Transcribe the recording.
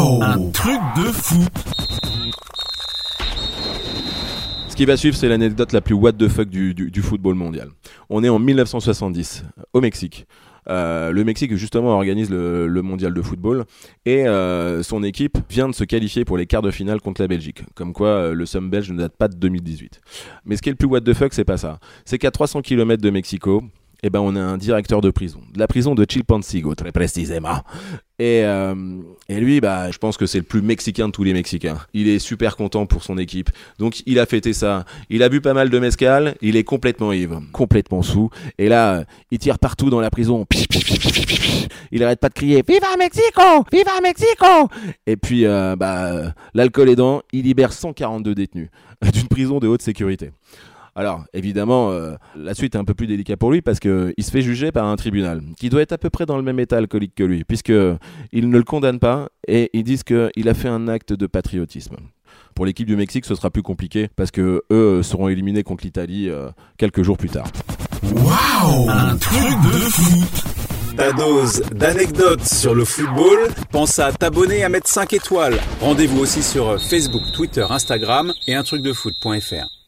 Waouh Un truc de fou Ce qui va suivre, c'est l'anecdote la plus what the fuck du, du football mondial. On est en 1970, au Mexique. Euh, le Mexique justement organise le, mondial de football et euh, son équipe vient de se qualifier pour les quarts de finale contre la Belgique. Comme quoi euh, le Somme belge ne date pas de 2018. Mais ce qui est le plus what the fuck, c'est pas ça. C'est qu'à 300 km de Mexico, eh ben, on a un directeur de prison, de la prison de Chilpancingo, très précisément. Et, euh, et lui, bah, je pense que c'est le plus mexicain de tous les Mexicains. Il est super content pour son équipe. Donc, il a fêté ça. Il a bu pas mal de mescal. Il est complètement ivre, complètement sous. Et là, il tire partout dans la prison. Il arrête pas de crier Viva Mexico Viva Mexico Et puis, euh, bah, l'alcool aidant, il libère 142 détenus d'une prison de haute sécurité. Alors, évidemment, euh, la suite est un peu plus délicate pour lui parce qu'il se fait juger par un tribunal qui doit être à peu près dans le même état alcoolique que lui, puisqu'ils ne le condamnent pas et ils disent qu'il a fait un acte de patriotisme. Pour l'équipe du Mexique, ce sera plus compliqué parce que eux seront éliminés contre l'Italie euh, quelques jours plus tard. Waouh Un truc de foot ta dose d'anecdotes sur le football? Pense à t'abonner à mettre 5 étoiles. Rendez-vous aussi sur Facebook, Twitter, Instagram et un truc de foot.fr.